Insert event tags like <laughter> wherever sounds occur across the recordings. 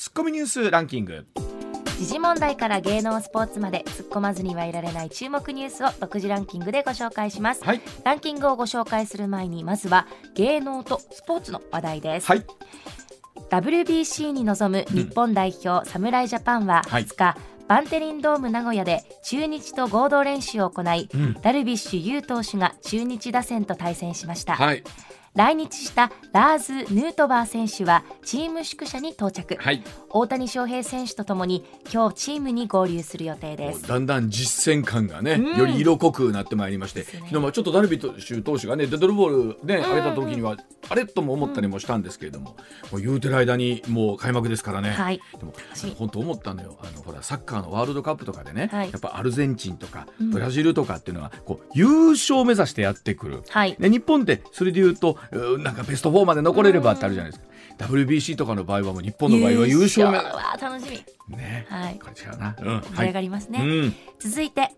ツッコミニュースランキング。時事問題から芸能スポーツまで突っ込まずにはいられない注目ニュースを独自ランキングでご紹介します、はい。ランキングをご紹介する前にまずは芸能とスポーツの話題です、はい。WBC に臨む日本代表、侍ジャパンははい2日、バンテリンドーム名古屋で中日と合同練習を行い、うん。ダルビッシュ有投手が中日打線と対戦しました、はい来日したラーズ・ヌートバー選手はチーム宿舎に到着、はい。大谷翔平選手とともに今日チームに合流する予定です。だんだん実戦感がね、うん。より色濃くなってまいりまして、ね。昨日はちょっとダルビッシュ投手がねデッドルボールね、上げた時にはあれとも思ったりもしたんですけれども、もう言うてる間にもう開幕ですからね、はい。でも本当思ったのよ。あのほらサッカーのワールドカップとかでね、はい。やっぱアルゼンチンとかうん。ブラジルとかっていうのはこう優勝を目指してやってくる。はい。で日本ってそれで言うとなんかベスト4まで残れればってあるじゃないですか、WBC とかの場合はもう日本の場合は優勝目優わあ楽しみ。ね、はい。これ違うな、うん、盛り上がりますね、うん。続いて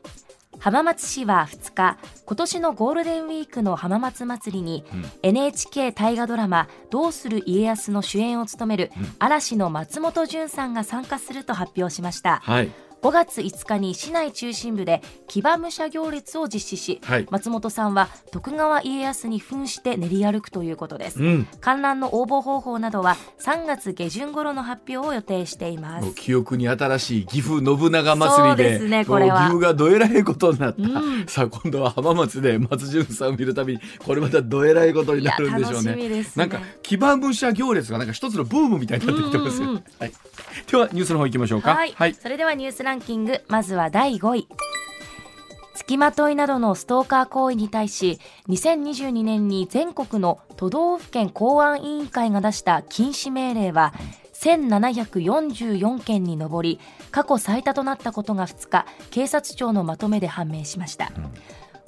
浜松市は2日今年のゴールデンウィークの浜松祭りに、うん。NHK 大河ドラマ「どうする家康」の主演を務める、うん。嵐の松本潤さんが参加すると発表しました。はい5月5日に市内中心部で騎馬武者行列を実施し、はい。松本さんは徳川家康に扮して練り歩くということです、うん。観覧の応募方法などは3月下旬頃の発表を予定しています。記憶に新しい岐阜信長祭りでそうですねこれは。岐阜がどえらいことになった、うん。さあ今度は浜松で松潤さんを見るたびにこれまたどえらいことになるんでしょうね。みですね。なんか騎馬武者行列がなんか一つのブームみたいになってきてますよ、うんうん。うんはい、ではニュースの方行きましょうか。はい、それではニュースランキングまずは第5位。付きまといなどのストーカー行為に対し2022年に全国の都道府県公安委員会が出した禁止命令は1744件に上り過去最多となったことが2日警察庁のまとめで判明しました、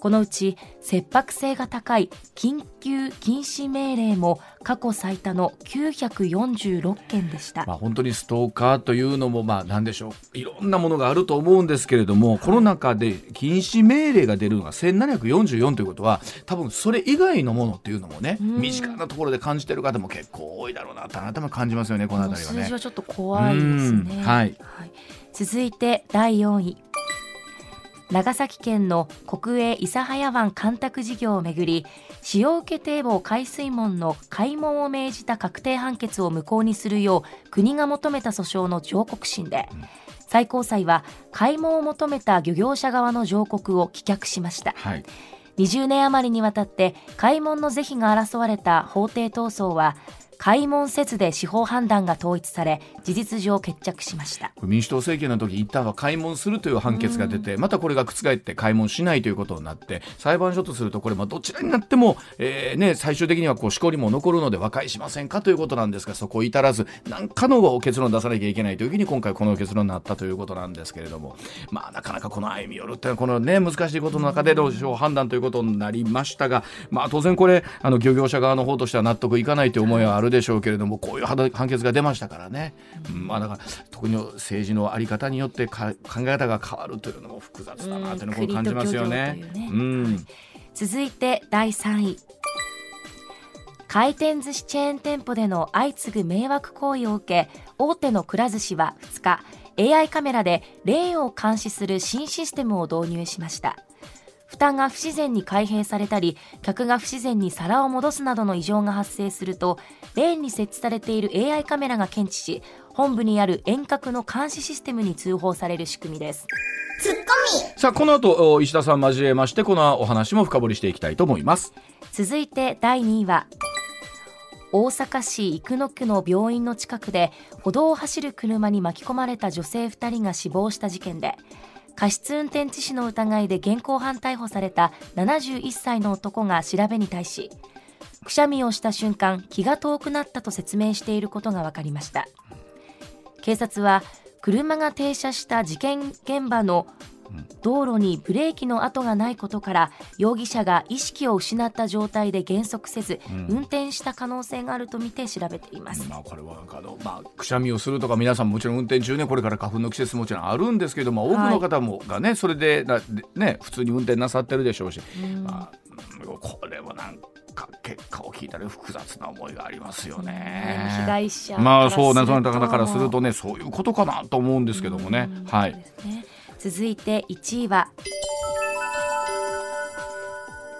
このうち切迫性が高い緊急禁止命令も過去最多の946件でした、まあ、本当にストーカーというのもまあ何でしょういろんなものがあると思うんですけれども、この中で禁止命令が出るのが1744ということは多分それ以外のものっていうのもねうん身近なところで感じてる方も結構多いだろうなと改めて感じますよねこの辺りはね数字。はちょっと怖いですね。うんはい続いて第4位。長崎県の国営諫早湾干拓事業をめぐり使用受け堤防海水門の開門を命じた確定判決を無効にするよう国が求めた訴訟の上告審で、最高裁は開門を求めた漁業者側の上告を棄却しました。はい。20年余りにわたって開門の是非が争われた法廷闘争は開門せずで司法判断が統一され事実上決着しました。民主党政権の時一旦は開門するという判決が出て、またこれが覆って開門しないということになって裁判所とするとこれまあどちらになっても、えーね、最終的にはこうしこりも残るので和解しませんかということなんですがそこ至らず何かの結論を出さなきゃいけないという時に今回この結論になったということなんですけれどもまあなかなかこの歩み寄るというのはこのね難しいことの中での司法判断ということになりましたが、まあ、当然これあの漁業者側の方としては納得いかないという思いはあるでしょうけれどもこういう判判決が出ましたからね、うんまあ、だから特に政治のあり方によってか考え方が変わるというのも複雑だなというのを感じますよね。うね。うん。続いて第3位。回転寿司チェーン店舗での相次ぐ迷惑行為を受け大手のくら寿司は2日 AI カメラでレーンを監視する新システムを導入しました蓋が不自然に開閉されたり客が不自然に皿を戻すなどの異常が発生するとレーンに設置されている AI カメラが検知し本部にある遠隔の監視システムに通報される仕組みですさあこの後お石田さん交えましてこのお話も深掘りしていきたいと思います。続いて第2位は大阪市生野区の病院の近くで歩道を走る車に巻き込まれた女性2人が死亡した事件で過失運転致死の疑いで現行犯逮捕された71歳の男が調べに対しくしゃみをした瞬間気が遠くなったと説明していることが分かりました。警察は車が停車した事件現場の道路にブレーキの跡がないことから容疑者が意識を失った状態で減速せず、運転した可能性があるとみて調べています、まあ、これはなんかあの、まあ、くしゃみをするとか皆さんもちろん運転中ねこれから花粉の季節もちろんあるんですけども、多くの方もがねそれでなでね普通に運転なさってるでしょうし、まあ、これはなんか結果を聞いたら複雑な思いがありますよ被ね。害者まあそうね、そのだだからするとね、そういうことかなと思うんですけどもね。はい。続いて1位は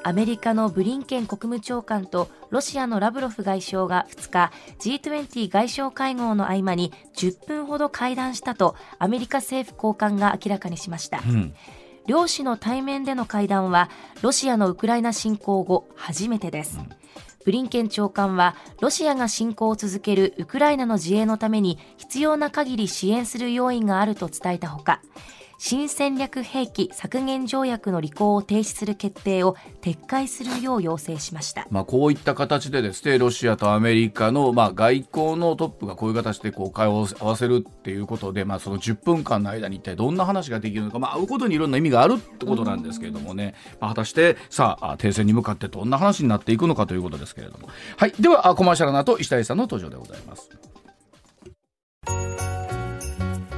アメリカのブリンケン国務長官とロシアのラブロフ外相が2日 G20 外相会合の合間に10分ほど会談したとアメリカ政府高官が明らかにしました、うん。両氏の対面での会談はロシアのウクライナ侵攻後初めてです、ブリンケン長官はロシアが侵攻を続けるウクライナの自衛のために必要な限り支援する用意があると伝えたほか新戦略兵器削減条約の履行を停止する決定を撤回するよう要請しました。まあ、こういった形でですねロシアとアメリカの、まあ、外交のトップがこういう形でこう会話を合わせるっていうことで、まあ、その10分間の間に一体どんな話ができるのか、まあ、会うことにいろんな意味があるってことなんですけれどもね、まあ、果たしてさあ停戦に向かってどんな話になっていくのかということですけれども、はい、ではコマーシャルの後石谷さんの登場でございます。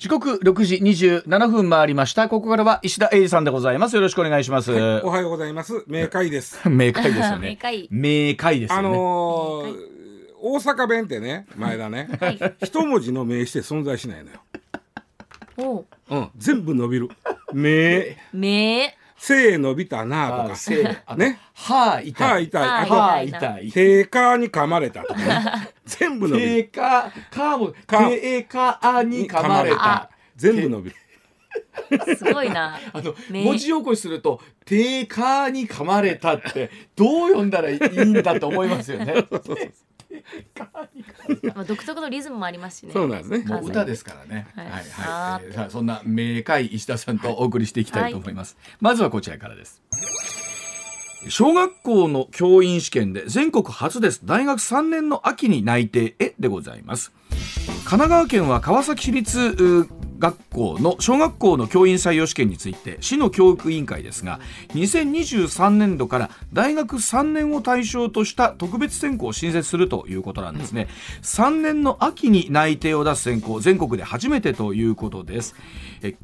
時刻6時27分回りました。ここからは石田英二さんでございます。よろしくお願いします。おはようございます。明快です。<laughs> 明快ですよね。<laughs> 明快明快ですよあね。のー、大阪弁ってね、前田ね、<laughs> はい一文字の名詞で存在しないのよ。おううん、全部伸びる。名、めせ伸びたなとか、ね、歯痛い。歯痛い、歯あと、歯痛い。テーカーに噛まれたとかね、<laughs> 全部伸びる。テカ、カも、かテカに噛まれた。全部伸びる。すごいな <laughs> あの、ね文字起こしすると、テカに噛まれたって、どう読んだらいいんだと思いますよね。<laughs> まあ独特のリズムもありますしねそうなんですねもう歌ですからね。ははいい、あはい。えーさあそんな明快石田さんとお送りしていきたいと思います。まずはこちらからです。小学校の教員試験で全国初です。大学3年の秋に内定へでございます。神奈川県は川崎市立う学校の小学校の教員採用試験について市の教育委員会ですが2023年度から大学3年を対象とした特別選考を新設するということなんですね、3年の秋に内定を出す選考全国で初めてということです。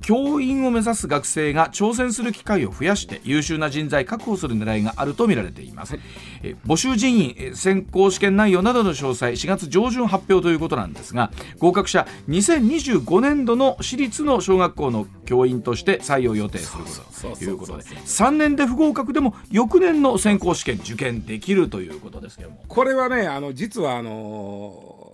教員を目指す学生が挑戦する機会を増やして優秀な人材確保する狙いがあると見られています、え募集人員え選考試験内容などの詳細4月上旬発表ということなんですが合格者2025年度の私立の小学校の教員として採用予定すると。いうことで3年で不合格でも翌年の選考試験受験できるということですけども。これはね、あの、実はあのー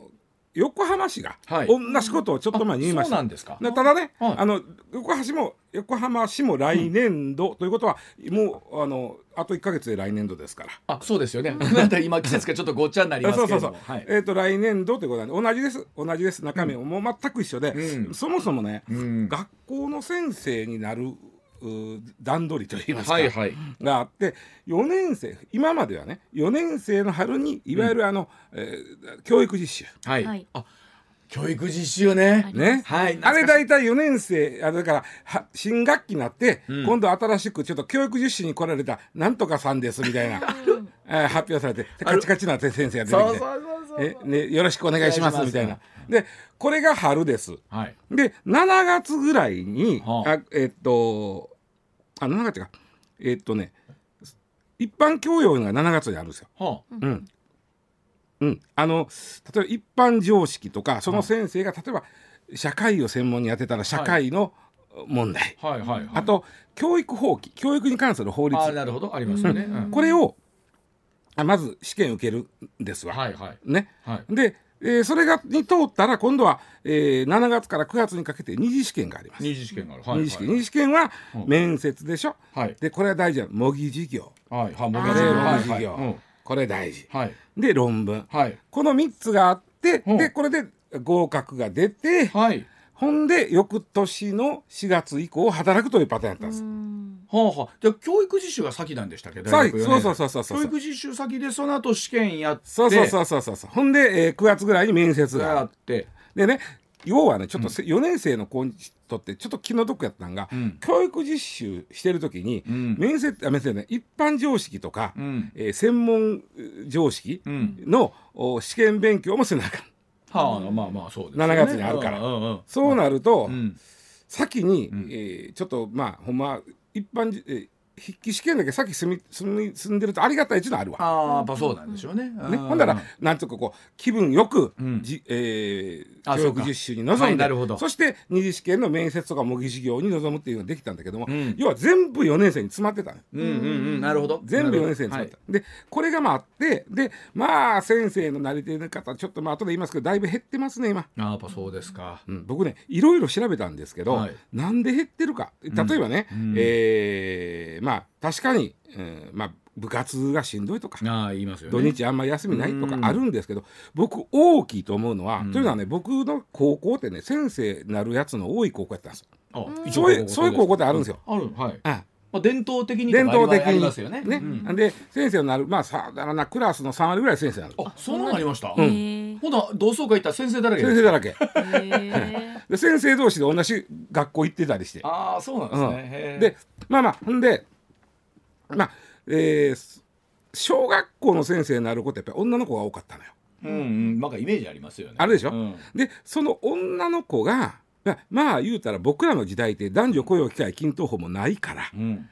横浜市がはい。同じことをちょっと前に言いました。そうなんですか。なただね、はい。あの横浜市も横浜市も来年度、ということはもうあのあと1か月で来年度ですから。あそうですよね。<laughs> 今季節がちょっとごっちゃになりますそうそうそう。けれども。はい。えっ、と来年度ということなんで同じです。同じです。中身ももう全く一緒で、うん。そもそもね、うん。学校の先生になるう段取りといいますか、はいはい。があって4年生今まではね4年生の春にいわゆるあの、えー教育実習。はい、はい。あ教育実習ね。ね、はいあれ大体4年生あだからは新学期になって、ん。今度新しくちょっと教育実習に来られたなんとかさんですみたいな、えー発表されてカチカチな先生が出てきてえ、ね、よろしくお願いしますお願いします。みたいな。でこれが春です。はい。で7月ぐらいに、はあ。あえっとあ7月か。えっとね一般教養が7月にあるんですよ。はあ。うん。うん、あの例えば一般常識とかその先生が例えば社会を専門にやってたら社会の問題、はいはいはい。あと教育法規教育に関する法律。あなるほど。ありますよね、うん。これをあまず試験受けるんですわ。はいはい。ね、はい。で、えーそれがに通ったら今度は、えー7月から9月にかけて二次試験があります。二次試験がある。二次試験。はい二次試験はうん。面接でしょ、はい。でこれは大事なの模擬授業。はい。はいもうあー。これ模はい。擬授業、はいうん。これ大事。はい。で論文。はい。この3つがあって、うん。でこれで合格が出て、はいほんで翌年の4月以降働くというパターンやったんです。はあはあ。じゃあ教育実習が先なんでしたっけ？さあ大学四年。そうそうそうそうそう。教育実習先でその後試験やって。そうそうそうそうそうそう。ほんで、えー9月ぐらいに面接があって。でね要はねちょっとせ、4年生の子にとってちょっと気の毒やったんが、うん。教育実習してる時に、うん。面接あ面接ね一般常識とか、うん。えー専門常識うん。の、お試験勉強もせなあかんはあまあまあそうですよ7月にあるから。うんうんうん。そうなると、うん。先に、ん。えーちょっとまあほんま一般じ、えー筆記試験だけ先住み住み住んでるとありがたいっていうのはあるわ。ああやっぱそうなんでしょうね。ね、ほんだらなんとかこう気分よく、うん。じえーあ教育実習に臨んで、はいなるほど。そして二次試験の面接とか模擬授業に臨むっていうのができたんだけども、うん。要は全部4年生に詰まってたのよ。うんうんうん。なるほど。全部4年生に詰まった、でこれがまああってでまあ先生のなり手の方ちょっとまあ後で言いますけどだいぶ減ってますね今。ああやっぱそうですか。うん、僕ねいろいろ調べたんですけど、はい。なんで減ってるか。例えばね、うん。えーまあ確かに、えーまあ、部活がしんどいとか、ああ言いますよね。土日あんまり休みないとうん。かあるんですけど、僕大きいと思うのは、うん。というのはね僕の高校ってね先生なるやつの多い高校やったんですよ。あ一応そういうそういう高校ってあるんですよ。あるはい。あまあ伝統的に伝統的ありにますよね。ね、うん。で先生になるまあさだからなクラスの3割ぐらい先生になるあそんなのありました？へー。ほな同窓会行ったら先生だらけ先生だらけ。で先生同士で同じ学校行ってたりして。ああそうなんですね。うん。でまあまあほんでまあえー小学校の先生になることやっぱり女の子が多かったのよ。うんうん。なんかイメージありますよね。あるでしょ？うん。でその女の子がまあまあ言うたら僕らの時代って男女雇用機会均等法もないからうん。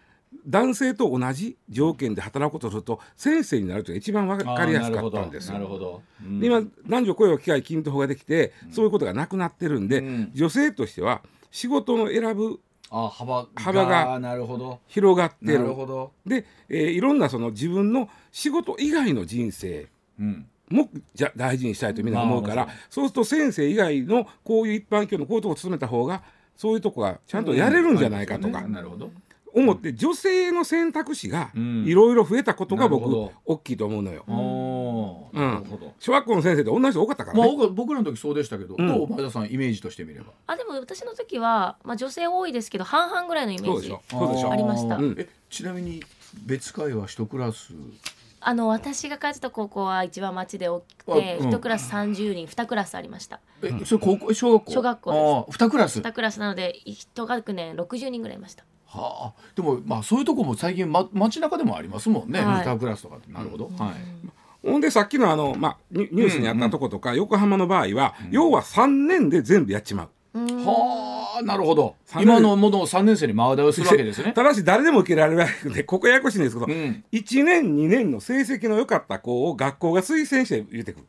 男性と同じ条件で働くことをすると先生になるというのが一番分かりやすかったんですよ。なるほど。うん。で今男女雇用機会均等法ができてそういうことがなくなってるんで、うん。女性としては仕事の選ぶあ幅幅がなるほど。広がってなるるほど。で、えーいろんなその自分の仕事以外の人生うん。もじゃ大事にしたいとみんな思うから、まあそうすると先生以外のこういう一般教のこういうとこ勤めた方がそういうとこがちゃんとやれるんじゃないかとか。うん。なるほど思って女性の選択肢がうん。いろいろ増えたことが僕なるほど。大きいと思うのよ。うん。なるほど。小学校の先生って同じ人多かったからまあね。僕僕らの時そうでしたけどうん。どう前田さんイメージとしてみれば？あでも私の時は、まあ、女性多いですけど半々ぐらいのイメージありました。ーうん。えちなみに別会は一クラス？あの私が通ってた高校は一番町で大きくてあうん。一クラス30人2クラスありました。えそれ高校？小学校？小学校です。ああ二クラス。2クラスなので一学年60人ぐらいいましたはあ。でもまあそういうとこも最近ま街中でもありますもんね。はい。二クラスとかって。なるほど。はい。ほんでさっきのあの、まあ、ニュースにあったとことか、横浜の場合は、要は3年で全部やっちまう。うんはあなるほど。今のものを3年生に前倒しするわけですね。ただし誰でも受けられるわけでここややこしいんですけど、うん。1年2年の成績の良かった子を学校が推薦して入れてくる、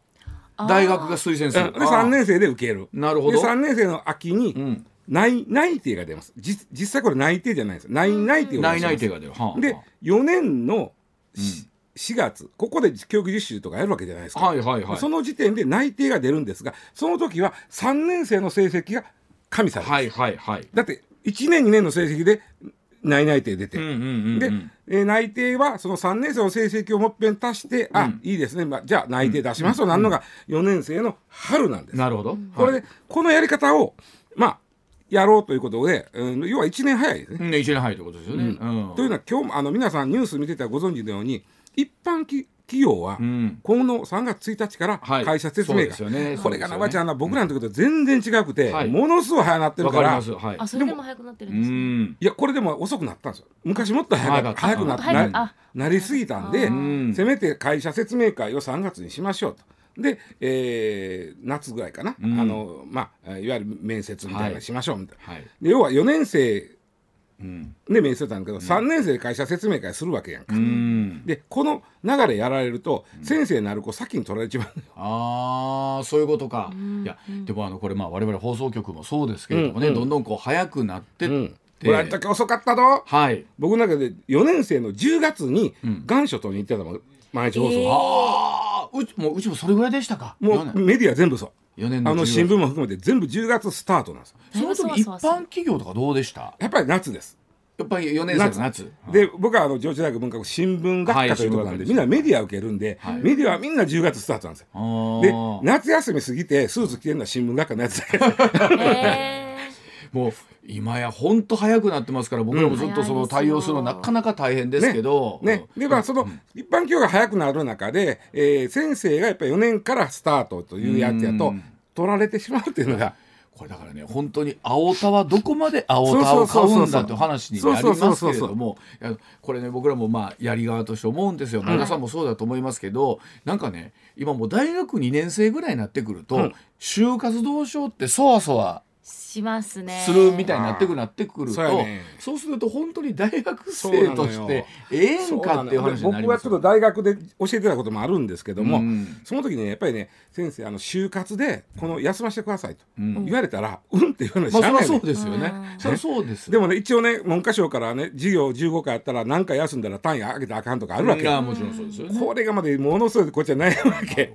大学が推薦する。うん。で3年生で受ける。なるほど。で3年生の秋にうん内内定が出ます。じ実際これ内定じゃないです。内内定を出します。内内定が出る。はあで4年のし4月ここで教育実習とかやるわけじゃないですか、はいはいはい。その時点で内定が出るんですがその時は3年生の成績が加味されます、はいはいはい。だって1年2年の成績で内内定出て、うんうんうんうん。で、えー内定はその3年生の成績をもっぺん足して、あうん。いいですね、まあ、じゃあ内定出しますとなるのが4年生の春なんです。なるほど。これで、はい。このやり方をまあやろうということで、うん、要は1年早いですね。うん一年早いということですよね。うん。というのは今日もあの皆さんニュース見てたらご存知のように一般き企業は、うん。今の3月1日からはい。会社説明会、そうですよね。これがなばちゃんな僕らの時と全然違くて、はい。ものすごい早なってるわからはい。あそれでも早くなってるうんですいやこれでも遅くなったんですよ。昔もっと早く早かった。早くなもっと早くなあなりすぎたんで、うん。せめて会社説明会を3月にしましょうと。で、えー夏ぐらいかな、うん。あのまあ、いわゆる面接みたいなしましょう。みたい。な、はい。で要は4年生うん。で面接なんだけど、3年生で会社説明会するわけやんか、うん。でこの流れやられると、先生になる子先に取られちまうのよ。ああそういうことか。いやでもあのこれまあ我々放送局もそうですけれどもねうん。うんどんどんこう早くなって遅かったぞはい。僕の中で4年生の10月にうん。願書取りに行ってたもん毎日放送、えー。ああ。うちもううちもそれぐらいでしたか？もうメディア全部そう。4年の10月あの新聞も含めて全部10月スタートなんですよ。その時一般企業とかどうでした？やっぱり夏です。やっぱり4年生の夏。で僕はあの上智大学文化部新聞学科というところなんで、はいみんなメディア受けるんで、はい。メディアはみんな10月スタートなんですよ。で夏休み過ぎてスーツ着てるのは新聞学科のやつだけえ <laughs> もう今や本当早くなってますから僕らもずっとその対応するのなかなか大変ですけど、ね、でまあその一般教が早くなる中で、えー先生がやっぱり4年からスタートというやつやとうん。取られてしまうっていうのが。これだからね本当に青田はどこまで青田を買うんだという話になりますけれどもこれね僕らもまあやり側として思うん。ですよ前田さんもそうだと思いますけど、なんかね今もう大学2年生ぐらいになってくると、うん。就活動症ってそわそわしますね。するみたいになってくるなってくるとそうやね。そうすると本当に大学生としてええんかっていう話になります僕はちょっと大学で教えてたこともあるんですけども、うん。その時にねやっぱりね先生あの就活でこの休ませてくださいと。うん。言われたら、うんって言われるのまあそりゃそうしゃあないねですよね。うん。そうですでもね一応ね文科省からね授業15回あったら何回休んだら単位上げたらあかんとかあるわけ。よ、いやもちろんそうですよね。これがまでものすごいこっちはないわけ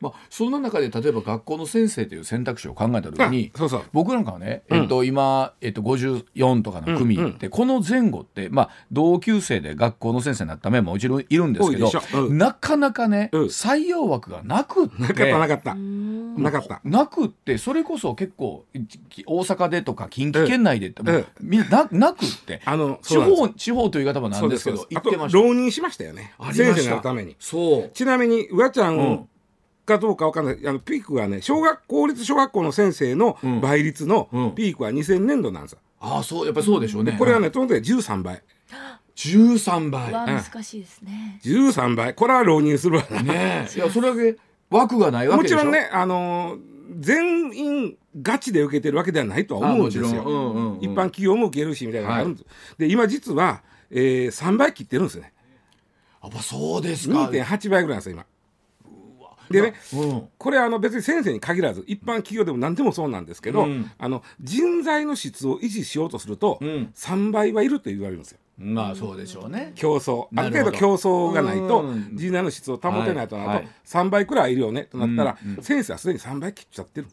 まあ、そんな中で例えば学校の先生という選択肢を考えた時にあそうそう。僕なんかはね、うん。えっと、今、えっと、54とかの組うんって、この前後って、まあ、同級生で学校の先生になった面ももちろんいるんですけどなかなかね、うん。採用枠がなくって。なかったなかった、うん。なかった。なくってそれこそ結構い大阪でとか近畿圏内でって、みん。なななくって。あの地方地方という言い方もなんですけどそうですそうです。言ってました。浪人しましたよね。ありました。先生になるために。そう。ちなみにうわちゃうんんかどうかわかんない。あのピークはね小学公立小学校の先生のうん。倍率のうん。ピークは2000年度なんですよ、ああそうやっぱりそうでしょうね。これはねとん。で13倍。13倍。は難しいですね。13倍。これは浪人するわ。な、ねえ。<laughs> いやそれだけ枠がないわけでしょ。もちろんねあのー全員ガチで受けてるわけではないとは思うんですよ、あもちろん。うんうんうん。一般企業も受けるしみたいなのがあるんです、で今実は、えー、3倍切ってるんですね。やっぱそうですか。2.8倍ぐらいなんですよ今でねうん。これはあの別に先生に限らず一般企業でも何でもそうなんですけど、うん。あの人材の質を維持しようとすると、うん。3倍はいると言われるんですよ。まあそうでしょうね。競争。あなる程度競争がないとうん。人材の質を保てないとなると、はい。はい3倍くらいいるよねとなったら、先生はすでに3倍切っちゃってる。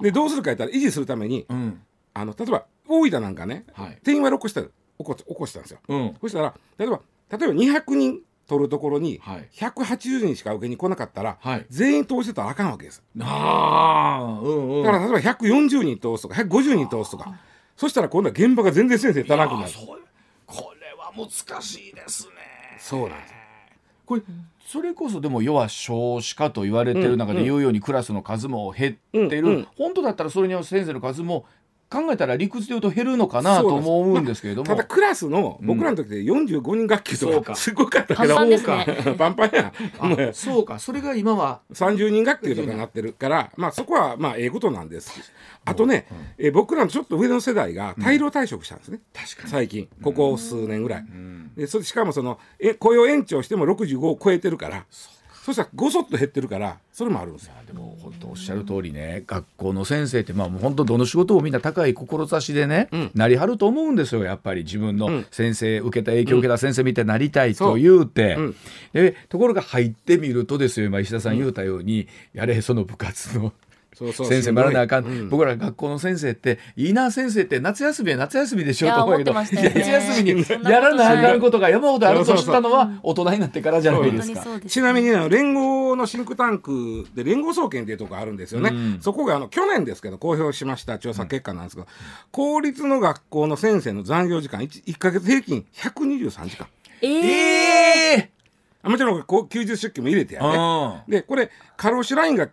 でどうするか言ったら維持するためにうん。あの例えば大分なんかね、はい。定員割れ起こした起こ起こしたんですよ。うん。そしたら例えば例えば200人取るところにはい。180人しか受けに来なかったら、はい。全員通してたらあかんわけです。ああうんうん。だから例えば140人通すとか150人通すとかそしたら今度は現場が全然先生足らなくなる。これは難しいですね。そうなんです。これそれこそでも要は少子化と言われてる中で言うようにクラスの数も減ってる、本当だったらそれに合わせて先生の数も考えたら理屈で言うと減るのかなと思うんですけれども、ただクラスの僕らの時で45人学級とか。すごか。ったけどパンパンね。パンパンや <laughs> そうか。それが今は。30人学級とかなってるからまあそこはまあええことなんです。あとね、え僕らのちょっと上の世代が大量退職したんですね、最近。ここ数年ぐらい、でそしかもそのえ雇用延長しても65を超えてるから。そしたらごそっと減ってるからそれもあるんですよ。でも本当おっしゃる通りね。学校の先生ってまあもう本当どの仕事もみんな高い志でね、ん。なりはると思うんですよ。やっぱり自分のん。先生、受けた影響を受けた先生みたいになりたいと言うて、うん。でところが入ってみるとですよ今石田さん言うたように、やれその部活のそうそう。先生ならなあかん、うん。僕ら学校の先生っていいな先生って夏休みは夏休みでしょうと思うけどいや思ってましたよね。夏休みにやらなあかんことが山ほどあると知ったのは大人になってからじゃないですか。ちなみに、ね、連合のシンクタンクで連合総研っていうところあるんですよね、うん。そこがあの去年ですけど公表しました調査結果なんですけど、公立の学校の先生の残業時間 1, 1ヶ月平均123時間。えー、ええあもちろんこう休日出勤も入れてやね。あでこれ過労死ラインが9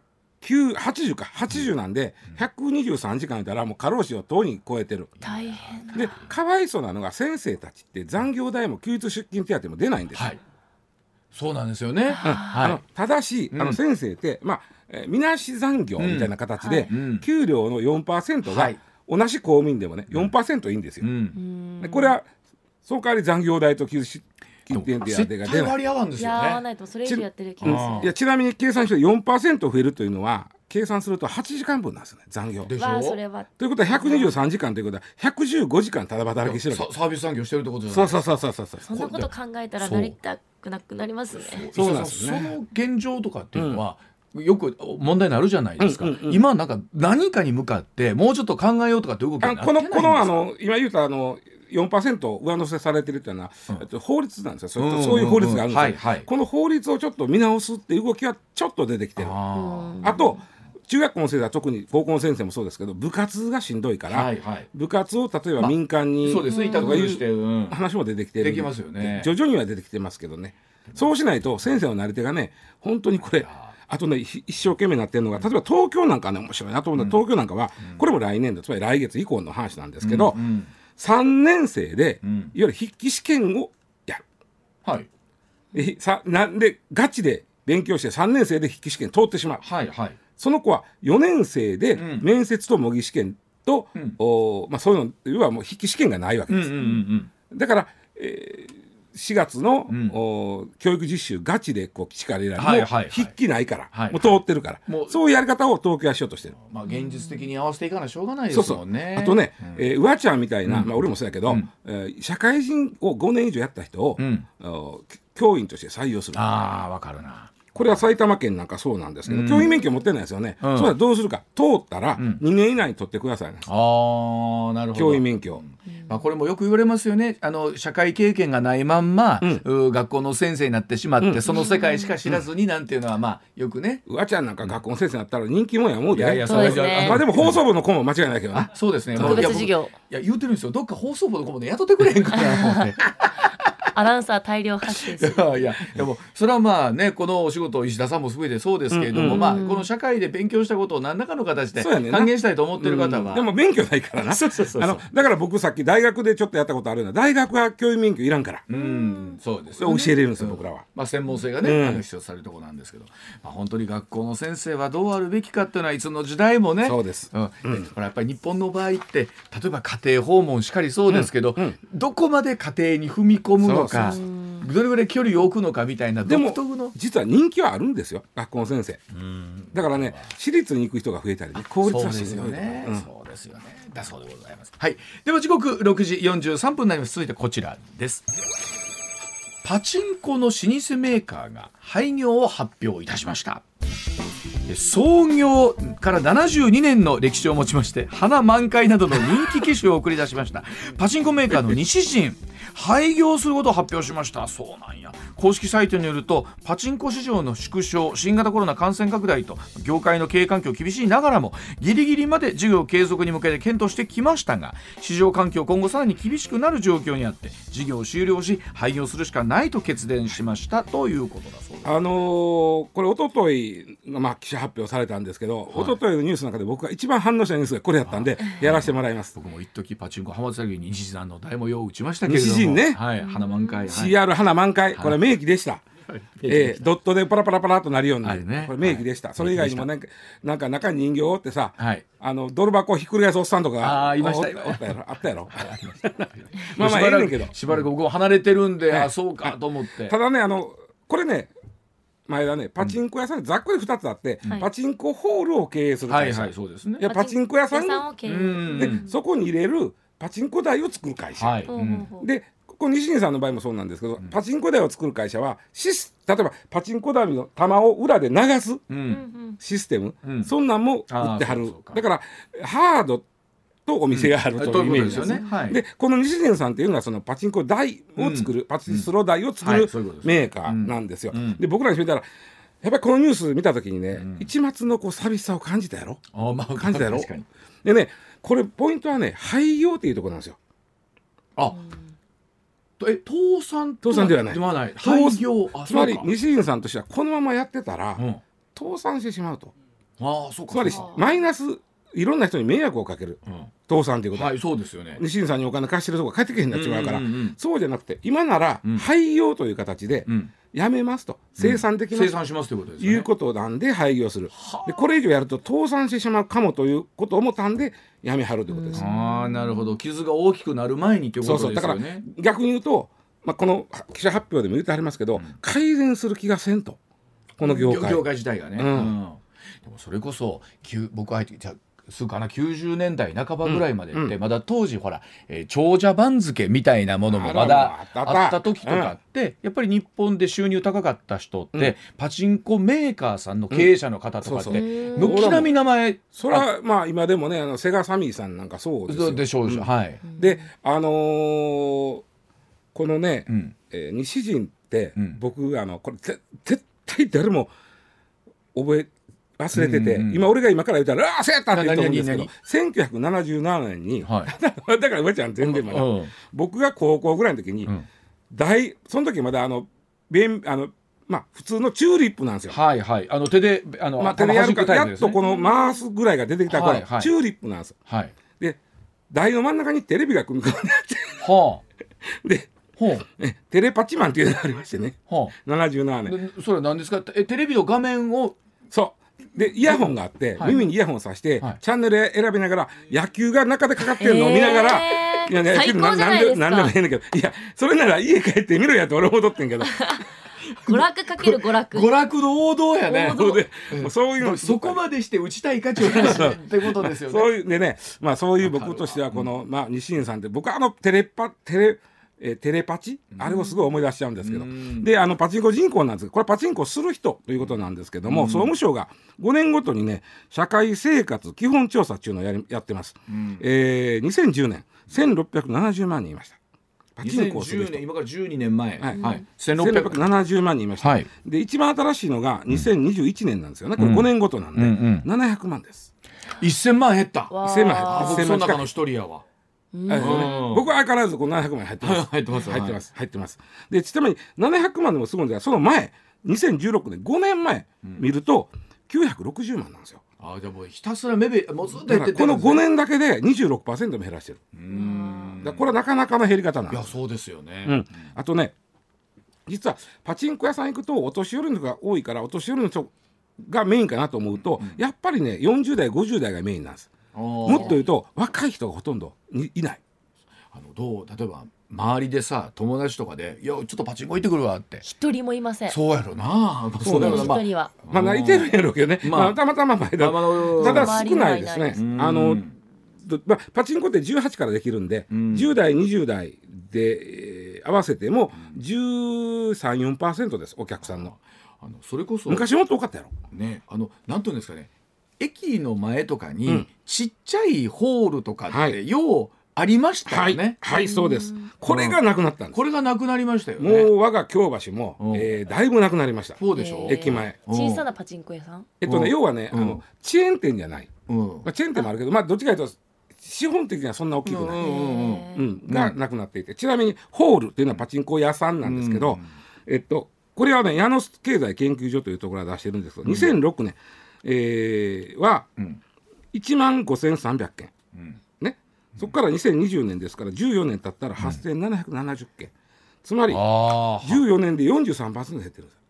80か。80なんで123時間いたらもう過労死をとうに超えてる。大変でかわいそうなのが先生たちって残業代も休日出勤手当も出ないんです。よはい。そうなんですよね。あはのただし、あうん。の先生って、まあ、えーみなし残業みたいな形で、うん。はい給料の4%がはい。同じ公務員でもね4%いいんですい。よ。うん。でこれはその代わり残業代と休日出勤手当が出ない。割り合わんですよいや合わね。ないとそれ以上やってる気がするいやちなみに計算して4%増えるというのは計算すると8時間分なんですよね残業。でしょそれはということは123時間ということは115時間ただ働きしてるササービス産業してるってことじゃないそうそうそうそうそうそんなこと考えたらなりたくなくなりますねそうなんですねその現状とかっていうのは、よく問題になるじゃないですか、うんうんうん。今なんか何かに向かってもうちょっと考えようとかって動きになってあないんですか？このこのあの今言うたあの4%上乗せされてるっていうのは、えっと、法律なんですよ、そうんそういう法律があるんですよ、はいはい。この法律をちょっと見直すっていう動きはちょっと出てきてる。ああと中学校の先生は特に高校の先生もそうですけど部活がしんどいかーら、はいはい。部活を例えばまあ民間に、そうですね。委託して、うん。話も出てきてるで。きますよね。徐々には出てきてますけどね。そうしないと先生のなり手がね本当にこれあとねひ一生懸命なってるのが例えば東京なんかね面白い。なと思うのは、東京なんかは、これも来年度つまり来月以降の話なんですけど、うん3年生で、ん。いわゆる筆記試験をやる。はい。でさなんでガチで勉強して3年生で筆記試験通ってしまう。はいはい。その子は4年生でん。面接と模擬試験と、ん。おまあ、そういうの要はもう筆記試験がないわけです、うんうんうん。だから、えー4月の、ん。お教育実習ガチでこう力入れられる、はいはいはい。もう筆記ないから、はいもう通ってるから、もうそういうやり方を東京はしようとしてる。まあ現実的に合わせていかないとしょうがないでそうそう。んすもねあとね、えーうわちゃんみたいな、まあ、俺もそうやけど、えー社会人を5年以上やった人を、ん。お教員として採用する。ああわかるな。これは埼玉県なんかそうなんですけど、教員免許持ってないですよね、うん。それはどうするか。通ったら2年以内に取ってくださいね、ああなるほど。教員免許、まあ、これもよく言われますよね。あの社会経験がないまんま、う学校の先生になってしまって、その世界しか知らずになんていうのはまあよくね、うわちゃんなんか学校の先生になったら人気もんや思うで、いやいやそうですね。まあでも放送部の子も間違いないけどそうですね。特別授業。いやいや言うてるんですよ。どっか放送部の子もね雇ってくれへんかなと思って。<laughs> アナウンサー大量発生する。<laughs> いやいやでもそれはまあねこのお仕事石田さんも全てそうですけれども、まあこの社会で勉強したことを何らかの形で還元したいと思ってる方は、でも免許ないからな。<laughs> そうそうそうあのだから僕さっき大学でちょっとやったことあるような。大学は教員免許いらんから、うん。そうですね。れ教えれるんですよ、僕らは。まあ、専門性がね、うん。必要とされるところなんですけど、まあ、本当に学校の先生はどうあるべきかっていうのはいつの時代もね。そうです。ん。でこれやっぱり日本の場合って例えば家庭訪問しかりそうですけど、どこまで家庭に踏み込むのかどれぐらい距離を置くのかみたいなでも独特の。実は人気はあるんですよ。学校の先生。だからね私立に行く人が増えたりね公立はそうですよね、うん。そうですよね。だそうでございます。はい。では時刻6時43分になります。続いてこちらです。パチンコの老舗メーカーが廃業を発表いたしました。創業から72年の歴史を持ちまして花満開などの人気機種を送り出しました。パチンコメーカーの西陣廃業することを発表しました。そうなんや。公式サイトによるとパチンコ市場の縮小新型コロナ感染拡大と業界の経営環境厳しいながらもギリギリまで事業継続に向けて検討してきましたが市場環境今後さらに厳しくなる状況にあって事業を終了し廃業するしかないと決断しましたということだそうです。あのーこれ一昨日まあ記者発表されたんですけど、一昨日のニュースの中で僕が一番反応したニュースがこれやったんでやらせてもらいます。僕も一時パチンコ浜松時に西さんの大模様を打ちましたけれども西陣ね。はい花満開、はい。CR 花満開。これ名機でした、えードットでパラパラパラっとなるように、ねこれ名機でした、それ以外にもなんかなんか中に人形を折ってさ、はい。あのドル箱をひっくり返すおっさんとかがあーいましたおおったやろ。あったやろ。<laughs> まあまあしばらええねんけど。くしばらく僕も離れてるんで、はいあそうかと思って。ただねあのこれね前田ねパチンコ屋さんにざっくり2つあって、はい。パチンコホールを経営する会社、はいはいそうですね。いやパチンコ屋さん屋さんを経営。うん。でそこに入れるパチンコ台を作る会社、はい、ほうほうほう。でここ西陣さんの場合もそうなんですけど、パチンコ台を作る会社はシス例えばパチンコ台の玉を裏で流すううん。んシステム、うん。そんなんも売ってはる。あーそうかだからハードとお店があるというイメージですよね。はい。でこの西陣さんっていうのはそのパチンコ台を作る、パチスロ台を作るメーカーなんですよ。うん。うん。で僕らにしてみたらやっぱりこのニュース見た時にね、一抹のこう寂しさを感じたやろ？あまあ感じたやろ？確かに。でねこれポイントはね廃業っていうところなんですよ。あえ倒産と倒産ではない。ない倒廃業あつまり西陣さんとしてはこのままやってたら、うん。倒産してしまうと。ああそうか。つまりマイナスいろんな人に迷惑をかける。うん倒産ということ。は、はいそうですよね。西陣さんにお金貸してるとこ帰ってけへんなっちまうから、うんうんうんそうじゃなくて今ならん。廃業という形でうん。やめますと、生産できますと。生産しますということですよね。いうことなんで廃業する。でこれ以上やると倒産してしまうかもということを思ったんでやめはるということです、ああなるほど。傷が大きくなる前にということそうそう。だから逆に言うと、まあ、この記者発表でも言ってありますけど、改善する気がせんと。この業界。業界自体がね、うん。うん。でもそれこそ僕は入ってきたすぐかな90年代半ばぐらいまでって、うん。まだ当時ほら、えー長者番付みたいなものもまだあった。時とかって、やっぱり日本で収入高かった人って、うん。パチンコメーカーさんの経営者の方とかって、軒並み名前それはまあ今でもねあのセガサミーさんなんかそうですよ。でしょう。し、うん。はい、であのーこのね、うん。えー西陣って、うん。僕あのこれぜ絶対誰も覚え忘れてて、うんうんうん。今俺が今から言ったら「ああそうやった!」って言うと思うんですけど何1977年に、はい。<laughs> だから上ちゃん全然まだ、うん僕が高校ぐらいの時に、うん。大その時まだあの便あのまあ普通のチューリップなんですよ。はいはい。あの手であの、まあ手でやるかね。やっとこの回すぐらいが出てきた頃、はいはいチューリップなんですよ。はい。で台の真ん中にテレビが組み込んであっはて <laughs> であほう。えテレパチマンっていうのがありましてね。は77あ年。でそれは何ですか？えテレビの画面をそうでイヤホンがあって、はい。耳にイヤホンさして、はい。チャンネル選びながら野球が中でかかってるのを見ながら、えーいやねないでなんでもええねんけどいやそれなら家帰って見ろやと俺思ってんけど。<laughs> 娯楽かける娯楽。<laughs> 娯楽の王道やね。うそういうのそこまでして打ちたいかちゅう話ってことですよね <laughs> そういうでね、まあ、そういう僕としてはこの、まあ、西印さんって僕はあのテレパテレえーテレパチ、あれをすごい思い出しちゃうんですけど、であのパチンコ人口なんです。けどこれパチンコする人ということなんですけども、総務省が5年ごとにね社会生活基本調査っていうのをやりやってます、えー2010年1670万人いました。パチンコをする2010人年今から12年前はい。はい。1600 1670万人いました、はい。で一番新しいのが2021年なんですよね。これ5年ごとなんで、うん700万です。1000万減った。わー1000万あ僕1000万近くその中の一人やわ僕は相変わらずこう700万入ってます。<laughs> 入ってます入ってます。入ってます。で、ちなみに700万でもすごいんですが、その前、2016年、5年前見ると、960万なんですよ。あじゃあもうひたすら目べもうずっとだからこの減ってってるんですね5年だけで26%も減らしてる。うんだこれはなかなかの減り方なんです。いやそうですよねうん。あとね、実はパチンコ屋さん行くと、お年寄りの人が多いから、お年寄りの人がメインかなと思うと、やっぱりね、40代、50代がメインなんです。ももっと言うと、若い人がほとんどいいない。あのどう例えば周りでさ友達とかで「いやちょっとパチンコ行ってくるわ」って。一人もいません。そうやろな。そうだよまあ一人は。まあ、泣いてるんやろうけどね、まあ。まあ、たまたま前だ、まあまあただ少ないですね。あの、どまあ、パチンコって18からできるんで、ん。10代20代で、えー合わせても1314%ですお客さんの。あのそれこそ。昔もっと多かったやろ。ね。あのなんていうんですかね駅の前とかに、うん。ちっちゃいホールとかって、はい。ようありましたはい、よね、はい。そうです。これがなくなったんです。これがなくなりましたよね。もう我が京橋も、うん。えーだいぶなくなりました。そうでしょ、えー駅前。小さなパチンコ屋さん？えっとねうん。要はね、うん。あのチェーン店じゃない、うん。まあ、チェーン店もあるけどまあどっちかというと資本的にはそんな大きくない、うん、がなくなっていて、ちなみにホールっていうのはパチンコ屋さんなんですけど、えっと、これはね矢野経済研究所というところが出してるんですけど、2006年、えーはん。1万5300件、ん。ね、そこから2020年ですから14年経ったら8770件、つまりあ14年で43%減ってるんです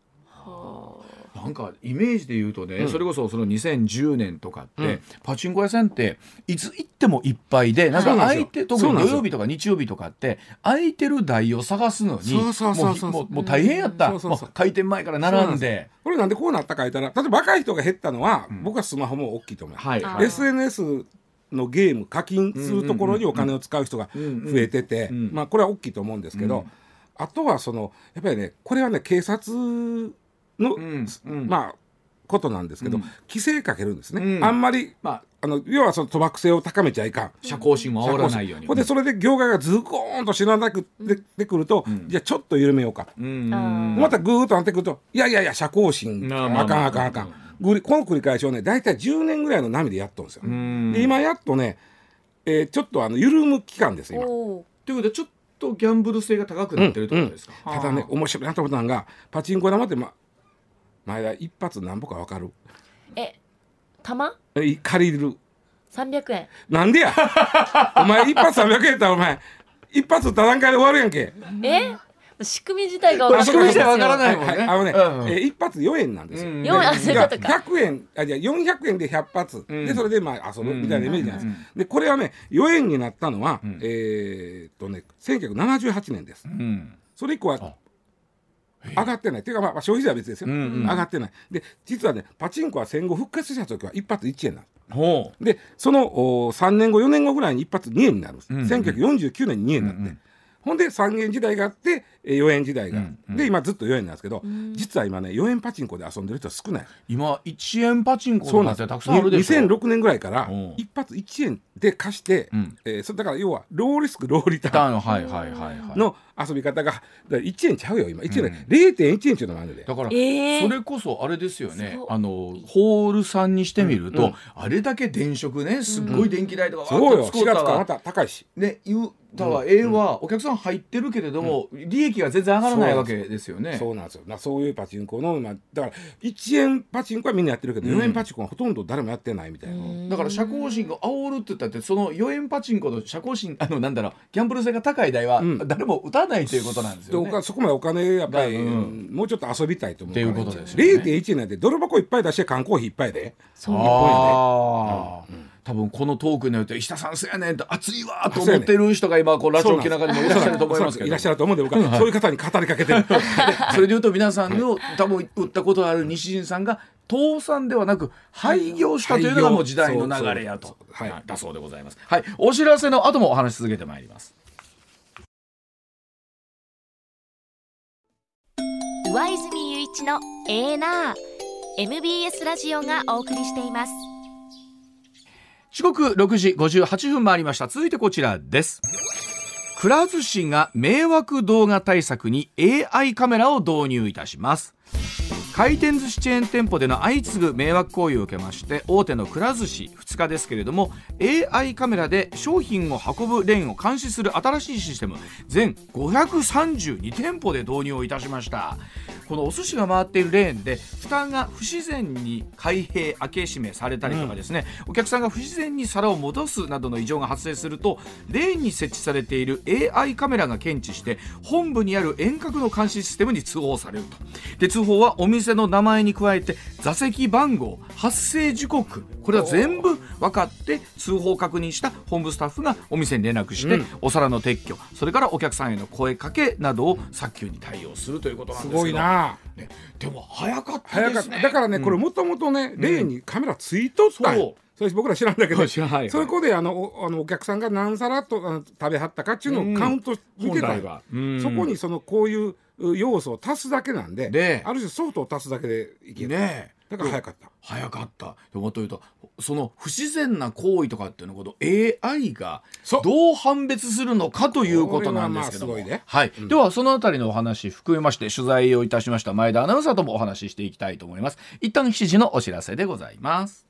なんかイメージで言うとね、それこそその2010年とかって、パチンコ屋さんっていつ行ってもいっぱいでなんか空いて特に土曜日とか日曜日とかって空いてる台を探すのにもうもうもう大変やった、そうそうそう。もう開店前から並んで。これなんでこうなったか言ったら例えば若い人が減ったのは、僕はスマホも大きいと思います。はい。はい SNS のゲーム課金するところにお金を使う人が増えてて、んまあこれは大きいと思うんですけど、あとはそのやっぱりねこれはね警察の、んうん。まあことなんですけど、うん。規制かけるんですね、うん。あんまりまああの要はその賭博性を高めちゃいかん。社交心を煽らないように。ほんでそれで業界がズコーンと知らなく出てくると、じゃあちょっと緩めようか、またグーッとなってくるといやいやいや社交心。まあまああ。かんあかんあかん。この繰り返しをね大体10年ぐらいの波でやっとるんですよ。ん。で今やっとね、えーちょっとあの緩む期間です今。ということでちょっとギャンブル性が高くなってるってことですか？ただね面白いなと思ったのがパチンコ玉って、ま、前田一発何ぼか分かる？え玉？え借りる。300円。なんでや？<laughs> お前一発300円やったらお前一発打た段階で終わるやんけ。え？仕組み自体が分かん仕組み自体わからないもんね。はいあのね、うんうん。えー一発4円なんですよ。うんで4円あそういうことか。100円あじゃあ400円で100発、うん。でそれでまあ遊ぶみたいなイメージなんです。うんでこれはね4円になったのは、ん。えーっとね1978年です。うん。それ以降は上がってない。っていうかまあまあ消費税は別ですよ、うんうん。上がってない。で実はねパチンコは戦後復活した時は一発1円なんです。ほう。でそのお3年後4年後ぐらいに一発2円になるんです、うんうん1949年に2円になって、うんうん。ほんで3円時代があってえー4円時代が、うんうん。で今ずっと4円なんですけど、実は今ね4円パチンコで遊んでる人は少ない。今一円パチンコそうなんてたくさんあるでしょ。2006年ぐらいからう。ん一発1円で貸して、うん。えーそれだから要はローリスクローリターンターンはいはいはいはい。の遊び方が。だから1円ちゃうよ今。1円、0.1円っていうのもあるんでだから、えー。それこそあれですよね。あのホールさんにしてみると、うんうん。あれだけ電飾ねすっごい電気代とかそうよわーっと4使ったわ月からまた高いし。ね言うたわ、ええはお客さん入ってるけれども、利益が全然上がらないわけですよね。そうなんですよ。なそういうパチンコの、まあ、だから1円パチンコはみんなやってるけど、うん。4円パチンコはほとんど誰もやってないみたいな、だから社交心が煽るって言ったってその4円パチンコの社交心あのなんだろうギャンブル性が高い台はうん。誰も打たないということなんですよね。そこまでお金やっぱり、だうんもうちょっと遊びたいと思うからっていうことですよね。0.1円なんて泥箱いっぱい出して缶コーヒーいっぱいでそう。ああ、多分このトークによって石田さんそうやねんと熱いわと思ってる人が今こうラジオ機の中にもいらっしゃると思いますけど。いらっしゃると思うんで僕はそういう方に語りかけてるそれで言うと皆さんの多分売ったことある西陣さんが倒産ではなく廃業したというのがもう時代の流れやと。はい。だそうでございます。はい、お知らせの後もお話し続けてまいります。上泉雄一のエーナー。MBS ラジオがお送りしています。時刻6時58分回りました。続いてこちらです。くら寿司が迷惑動画対策に AI カメラを導入いたします。回転寿司チェーン店舗での相次ぐ迷惑行為を受けまして大手のくら寿司2日ですけれども AI カメラで商品を運ぶレーンを監視する新しいシステム全532店舗で導入をいたしました。このお寿司が回っているレーンで蓋が不自然に開閉開け閉めされたりとかですね、お客さんが不自然に皿を戻すなどの異常が発生するとレーンに設置されている AI カメラが検知して本部にある遠隔の監視システムに通報されると。で通報はお店の名前に加えて座席番号発生時刻これは全部分かって通報を確認した本部スタッフがお店に連絡して、うん。お皿の撤去それからお客さんへの声かけなどを早急に対応するということなんですすごいな。ね、でも早かったですね。だからね、これもともとねレーンにカメラついとったんよそれ僕ら知らんだけど。知らない。それこであのおあのお客さんが何皿とあの食べはったかっていうのをカウント見てたうん。そこにそのこういうう要素を足すだけなんでである種ソフトを足すだけでいける、ねえ。だから早かった。早かった。でもっと言うとその不自然な行為とかっていうのこと AI がどう判別するのかということなんですけども。これはまあすはい、ではそのあたりのお話含めまして取材をいたしました前田アナウンサーともお話ししていきたいと思います。一旦7時のお知らせでございます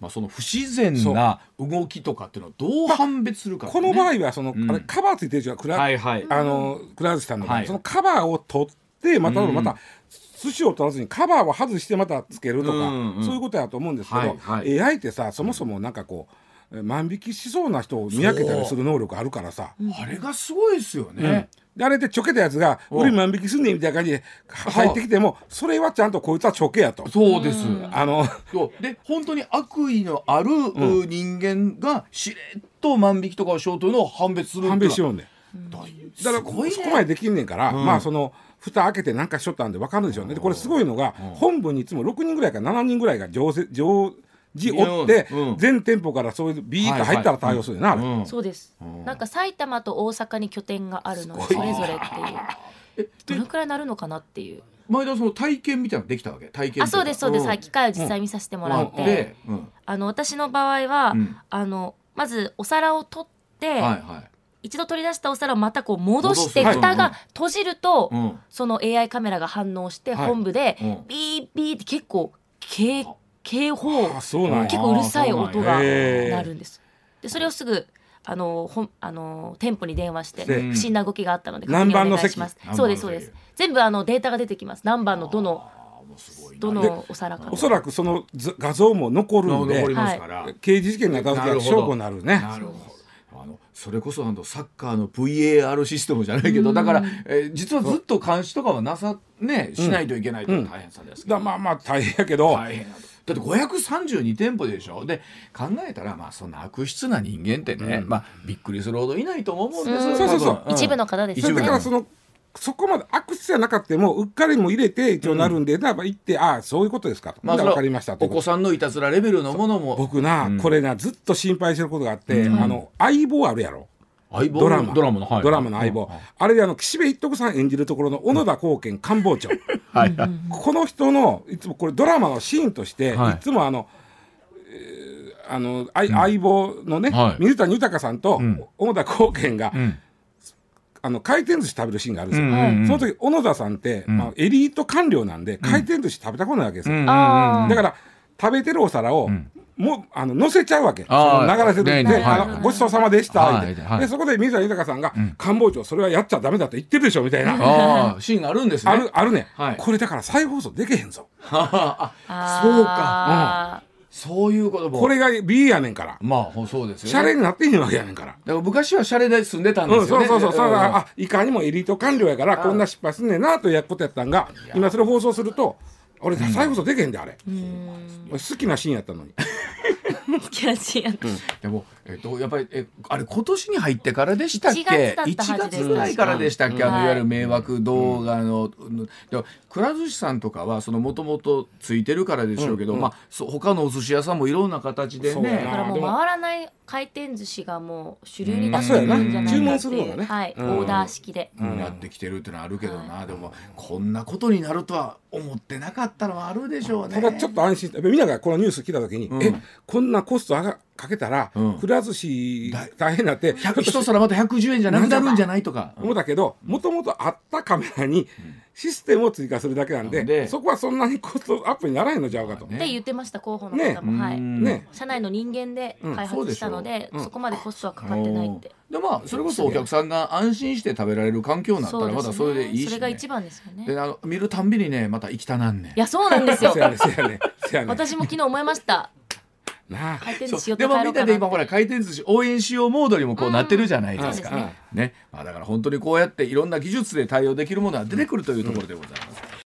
まあ、その不自然な動きとかっていうのをどう判別するかってこね、の場合はその、うん。あれカバーついてるじゃんくら、はいはい。あのくら寿司さんのはい。そのカバーを取ってまたうん。また寿司を取らずにカバーを外してまたつけるとか、うんうんそういうことやと思うんですけど、はいはい。AI ってさそもそもなんかこうえ万引きしそうな人を見分けたりする能力あるからさ。あれがすごいですよね、であれでちょけたやつが「う。ん俺万引きすんねん」みたいな感じで入ってきてもそれはちゃんとこいつはちょけやと。そうです、あので本当に悪意のある、う人間がしれっと万引きとかをしようというのを判別する判別しようね。だだからすごいね。そこまでできんねんから、うん。まあその蓋開けてなんかしとったんで分かるんでしょうね。でこれすごいのが、本部にいつも6人ぐらいから7人ぐらいが常設常時おって、うん。全店舗からそういうビーッと入ったら対応するよな、あれ。うんそうです、ん。なんか埼玉と大阪に拠点があるのそれぞれっていう。どのくらいなるのかなっていう。前田はその体験みたいなのできたわけ？体験あそうですそうです、はいん機械を実際見させてもらって、で、うん。あの私の場合は、うん。あのまずお皿を取って、はいはい。一度取り出したお皿をまたこう戻して蓋が閉じると、うん。その AI カメラが反応してはい。本部でうん。ビービーって結構警警報。あそうなんや。結構うるさい音が鳴るんです。でそれをすぐあのほんあの店舗に電話してで不審な動きがあったので何番の確認お願いします。席？そうですそうです。全部あのデータが出てきます。何番のどのあーもうすごいな。どのお皿か。おそらくその図画像も残るんで残りますから、刑事事件になった時は証拠になるね。なるほど。あのそれこそあのサッカーの VAR システムじゃないけどだから、えー実はずっと監視とかはなさねしないといけないという大変さですけど、だまあまあ大変やけど、大変なだって532店舗でしょ？で考えたらまあそんな悪質な人間ってね、まあびっくりするほどいないとも思うんです。よ、うん。そうそうそう。多分。ん。一部の方ですそれよねだからそのそこまで悪質じゃなかってもうっかりも入れて一応なるんで、やっぱ行ってああそういうことですかと、まあ、分かりましたお子さんのいたずらレベルのものも。僕な、うん。これなずっと心配してることがあって、うん。あの相棒あるやろドラマ。ドラマの、はい。ドラマの相棒、あれであの岸辺一徳さん演じるところの小野田光健官房長。<laughs> はい。はいこの人のいつもこれドラマのシーンとして、はい。い、つもあの、えーあの相相棒のね、はい。水谷豊さんとん。小野田光健が、うん。あの回転寿司食べるシーンがあるんですよ、うんその時小野田さんって、まあ、エリート官僚なんで回転寿司食べたことないわけですよ、うんだから食べてるお皿を、もうあの乗せちゃうわけ。流れてるで、ねねあはい。のごちそうさまでした、はい。はい。でそこで水谷豊さんが、官房長それはやっちゃダメだと言ってるでしょみたいな、ああシーンがあるんですね。あるあるね、はい。これだから再放送できへんぞ。ああそうか。そういうことも。これが B やねんから。まあほそうですよね。シャレになってへんわけやねんから。だから昔はシャレで住んでたんでうん、すよね、そうそうそう、そうあいかにもエリート官僚やからこんな失敗すんねんなということやったんが今それ放送すると俺再放送できへんであれ。俺好きなシーンやったのに。キャッチやでも、えっと、やっぱりえあれ今年に入ってからでしたっけ？1月だったはずです。1月ぐらいからでしたっけ、うん。あのいわゆる迷惑動画の、うん。でもくら寿司さんとかはそのもともとついてるからでしょうけど、まあそう他のお寿司屋さんもいろんな形でね。だからもう回らない回転寿司がもう主流になってるんじゃないかって注文すいう、はい、うん。オーダー式で、なってきてるってのはあるけどな、でもこんなことになるとは思ってなかったのはあるでしょうね。ただちょっと安心してみんながこのニュース聞いた時に、えこんなコスト上がかけたら、うん。くら寿司大変になって100一皿また110円じゃなくなるんじゃないとか。思ったけどもともとあったカメラにシステムを追加するだけなんで、で？そこはそんなにコストアップにならへんのちゃうかと。ねって言ってました候補の方も、はい。うん。ね。社内の人間で開発したので,、うん。そこまでコストはかかってないって、でまあそれこそお客さんが安心して食べられる環境になったらまたそれでいいし、ね、それが一番ですよね。であの見るたんびにねまた行きたなんねん。いやそうなんですよ。せやねせやねせやね私も昨日思いましたなあでもみんなで帰ろうかなって。今ほら回転寿司応援しようモードにもこうなってるじゃないですか、そうですねね。まあ、だから本当にこうやっていろんな技術で対応できるものは出てくるというところでございます。